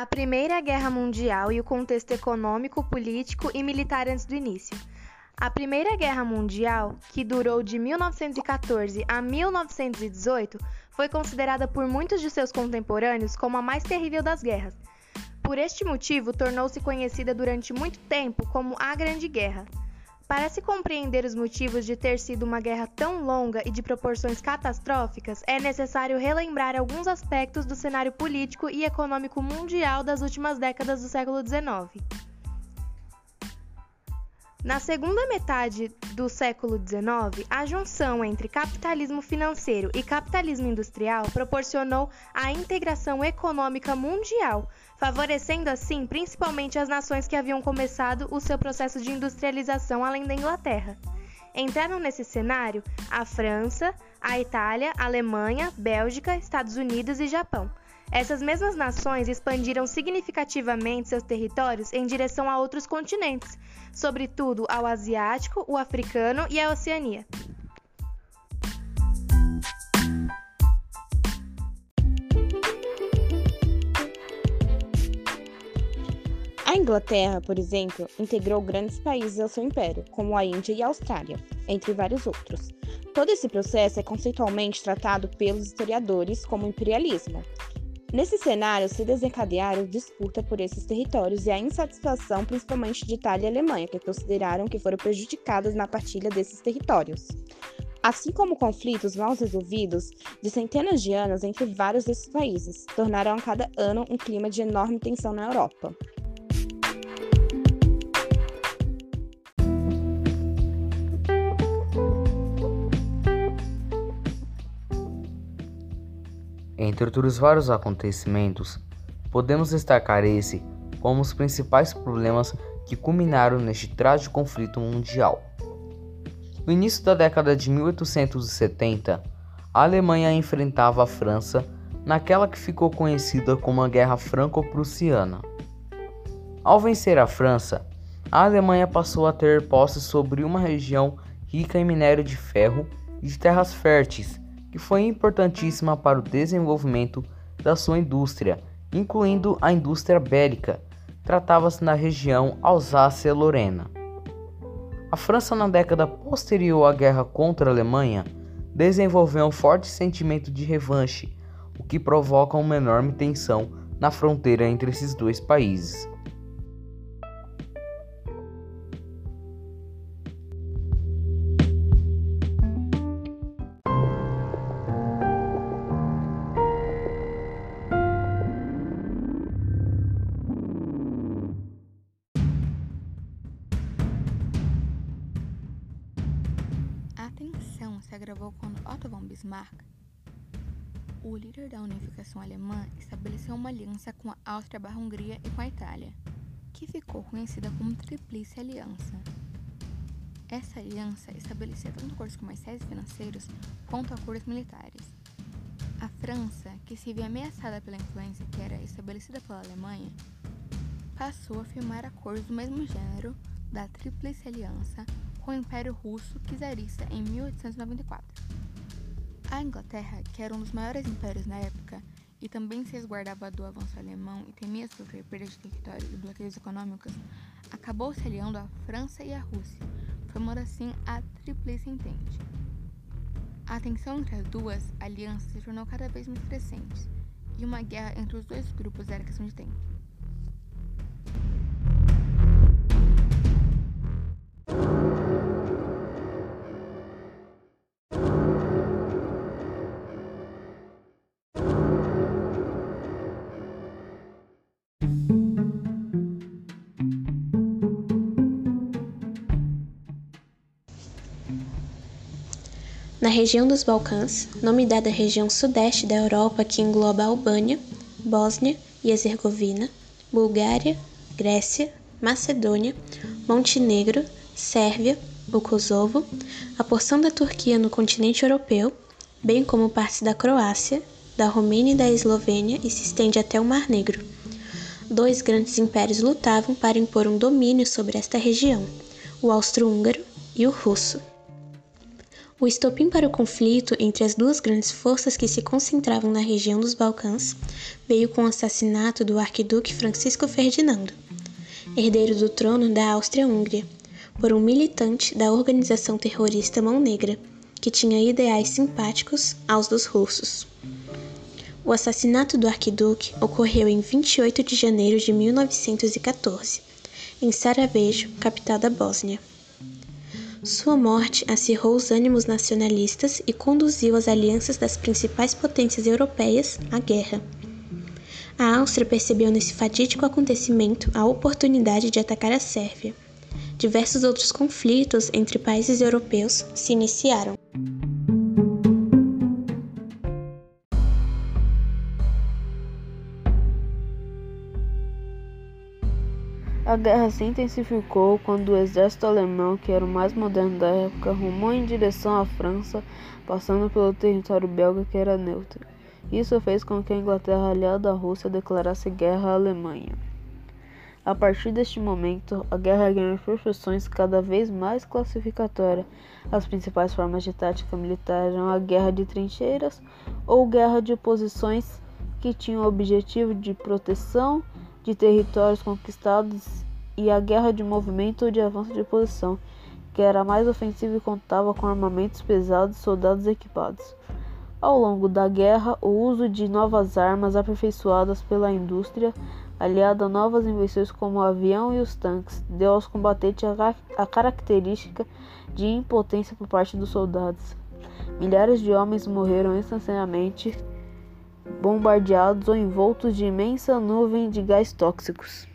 A Primeira Guerra Mundial e o contexto econômico, político e militar antes do início. A Primeira Guerra Mundial, que durou de 1914 a 1918, foi considerada por muitos de seus contemporâneos como a mais terrível das guerras. Por este motivo, tornou-se conhecida durante muito tempo como a Grande Guerra. Para se compreender os motivos de ter sido uma guerra tão longa e de proporções catastróficas, é necessário relembrar alguns aspectos do cenário político e econômico mundial das últimas décadas do século XIX. Na segunda metade do século XIX, a junção entre capitalismo financeiro e capitalismo industrial proporcionou a integração econômica mundial, favorecendo assim principalmente as nações que haviam começado o seu processo de industrialização além da Inglaterra. Entraram nesse cenário a França, a Itália, a Alemanha, Bélgica, Estados Unidos e Japão. Essas mesmas nações expandiram significativamente seus territórios em direção a outros continentes, sobretudo ao asiático, o africano e a Oceania. A Inglaterra, por exemplo, integrou grandes países ao seu império, como a Índia e a Austrália, entre vários outros. Todo esse processo é conceitualmente tratado pelos historiadores como imperialismo. Nesse cenário, se desencadearam disputa por esses territórios e a insatisfação principalmente de Itália e Alemanha, que consideraram que foram prejudicadas na partilha desses territórios. Assim como conflitos mal resolvidos de centenas de anos entre vários desses países, tornaram a cada ano um clima de enorme tensão na Europa. Entre outros vários acontecimentos, podemos destacar esse como os principais problemas que culminaram neste trágico conflito mundial. No início da década de 1870, a Alemanha enfrentava a França naquela que ficou conhecida como a Guerra Franco-Prussiana. Ao vencer a França, a Alemanha passou a ter posse sobre uma região rica em minério de ferro e de terras férteis que foi importantíssima para o desenvolvimento da sua indústria, incluindo a indústria bélica. Tratava-se na região Alsácia-Lorena. A França, na década posterior à guerra contra a Alemanha, desenvolveu um forte sentimento de revanche, o que provoca uma enorme tensão na fronteira entre esses dois países. Se agravou quando Otto von Bismarck, o líder da unificação alemã, estabeleceu uma aliança com a Áustria-Hungria e com a Itália, que ficou conhecida como Tríplice Aliança. Essa aliança estabelecia tanto acordos comerciais e financeiros quanto acordos militares. A França, que se via ameaçada pela influência que era estabelecida pela Alemanha, passou a firmar acordos do mesmo gênero da Tríplice Aliança com o Império Russo czarista em 1894. A Inglaterra, que era um dos maiores impérios na época e também se resguardava do avanço alemão e temia sofrer perda de território e bloqueios econômicos, acabou se aliando à França e à Rússia, formando assim a Tríplice Entente. A tensão entre as duas alianças se tornou cada vez mais crescente, e uma guerra entre os dois grupos era questão de tempo. Na região dos Balcãs, nome dado à região sudeste da Europa que engloba Albânia, Bósnia e Herzegovina, Bulgária, Grécia, Macedônia, Montenegro, Sérvia, o Kosovo, a porção da Turquia no continente europeu, bem como parte da Croácia, da Romênia e da Eslovênia e se estende até o Mar Negro. Dois grandes impérios lutavam para impor um domínio sobre esta região, o austro-húngaro e o russo. O estopim para o conflito entre as duas grandes forças que se concentravam na região dos Balcãs veio com o assassinato do arquiduque Francisco Ferdinando, herdeiro do trono da Áustria-Hungria, por um militante da organização terrorista Mão Negra, que tinha ideais simpáticos aos dos russos. O assassinato do arquiduque ocorreu em 28 de janeiro de 1914, em Sarajevo, capital da Bósnia. Sua morte acirrou os ânimos nacionalistas e conduziu as alianças das principais potências europeias à guerra. A Áustria percebeu nesse fatídico acontecimento a oportunidade de atacar a Sérvia. Diversos outros conflitos entre países europeus se iniciaram. A guerra se intensificou quando o exército alemão, que era o mais moderno da época, rumou em direção à França, passando pelo território belga que era neutro. Isso fez com que a Inglaterra, aliada à Rússia, declarasse guerra à Alemanha. A partir deste momento, a guerra ganhou proporções cada vez mais classificatórias. As principais formas de tática militar eram a guerra de trincheiras ou guerra de posições que tinham o objetivo de proteção de territórios conquistados e a guerra de movimento ou de avanço de posição, que era mais ofensiva e contava com armamentos pesados e soldados equipados. Ao longo da guerra, o uso de novas armas aperfeiçoadas pela indústria, aliado a novas invenções como o avião e os tanques, deu aos combatentes a característica de impotência por parte dos soldados. Milhares de homens morreram instantaneamente bombardeados ou envoltos de imensa nuvem de gás tóxicos.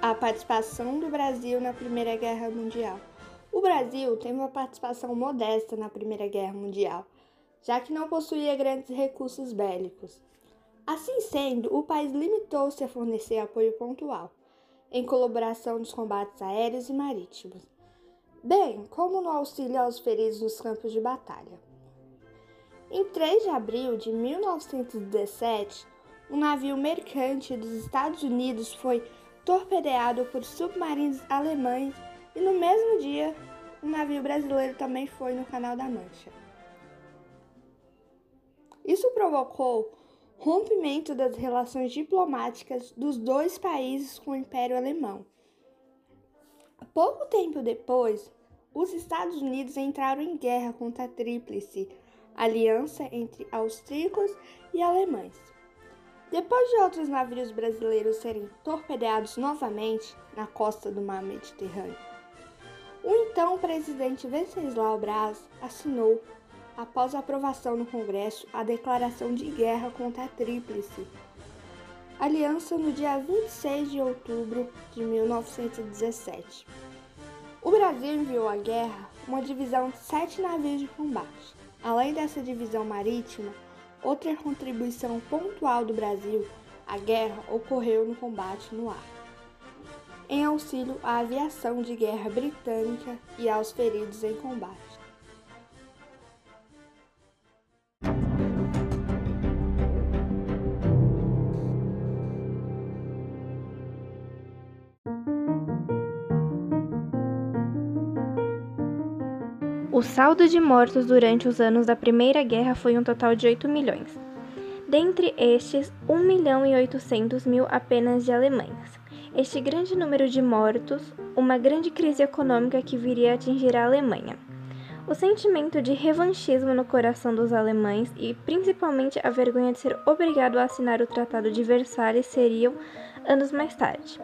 A participação do Brasil na Primeira Guerra Mundial. O Brasil teve uma participação modesta na Primeira Guerra Mundial, já que não possuía grandes recursos bélicos. Assim sendo, o país limitou-se a fornecer apoio pontual, em colaboração nos combates aéreos e marítimos bem como no auxílio aos feridos nos campos de batalha. Em 3 de abril de 1917, um navio mercante dos Estados Unidos foi torpedeado por submarinos alemães e no mesmo dia, um navio brasileiro também foi no Canal da Mancha. Isso provocou rompimento das relações diplomáticas dos dois países com o Império Alemão. Pouco tempo depois, os Estados Unidos entraram em guerra contra a Tríplice Aliança entre austríacos e alemães. Depois de outros navios brasileiros serem torpedeados novamente na costa do mar Mediterrâneo, o então presidente Venceslau Braz assinou, após aprovação no Congresso, a declaração de guerra contra a Tríplice Aliança no dia 26 de outubro de 1917. O Brasil enviou à guerra uma divisão de sete navios de combate. Além dessa divisão marítima, outra contribuição pontual do Brasil à guerra ocorreu no combate no ar, em auxílio à aviação de guerra britânica e aos feridos em combate. O saldo de mortos durante os anos da Primeira Guerra foi um total de 8 milhões. Dentre estes, 1 milhão e 800 mil apenas de alemães. Este grande número de mortos, uma grande crise econômica que viria a atingir a Alemanha. O sentimento de revanchismo no coração dos alemães e principalmente a vergonha de ser obrigado a assinar o Tratado de Versalhes seriam anos mais tarde.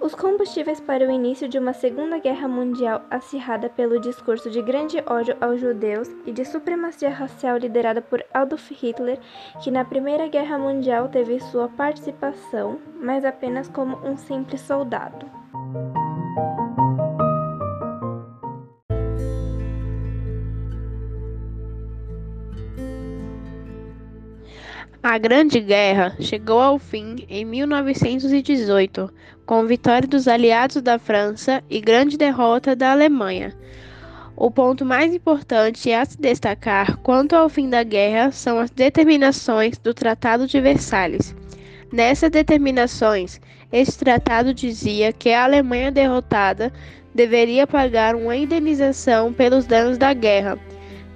Os combustíveis para o início de uma Segunda Guerra Mundial acirrada pelo discurso de grande ódio aos judeus e de supremacia racial liderada por Adolf Hitler, que na Primeira Guerra Mundial teve sua participação, mas apenas como um simples soldado. A Grande Guerra chegou ao fim em 1918, com vitória dos aliados da França e grande derrota da Alemanha. O ponto mais importante a se destacar quanto ao fim da guerra são as determinações do Tratado de Versalhes. Nessas determinações Este tratado dizia que a Alemanha derrotada deveria pagar uma indenização pelos danos da guerra.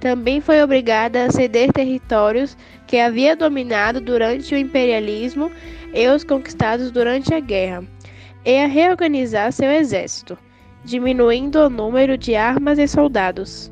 Também foi obrigada a ceder territórios que havia dominado durante o imperialismo e os conquistados durante a guerra, e a reorganizar seu exército, diminuindo o número de armas e soldados.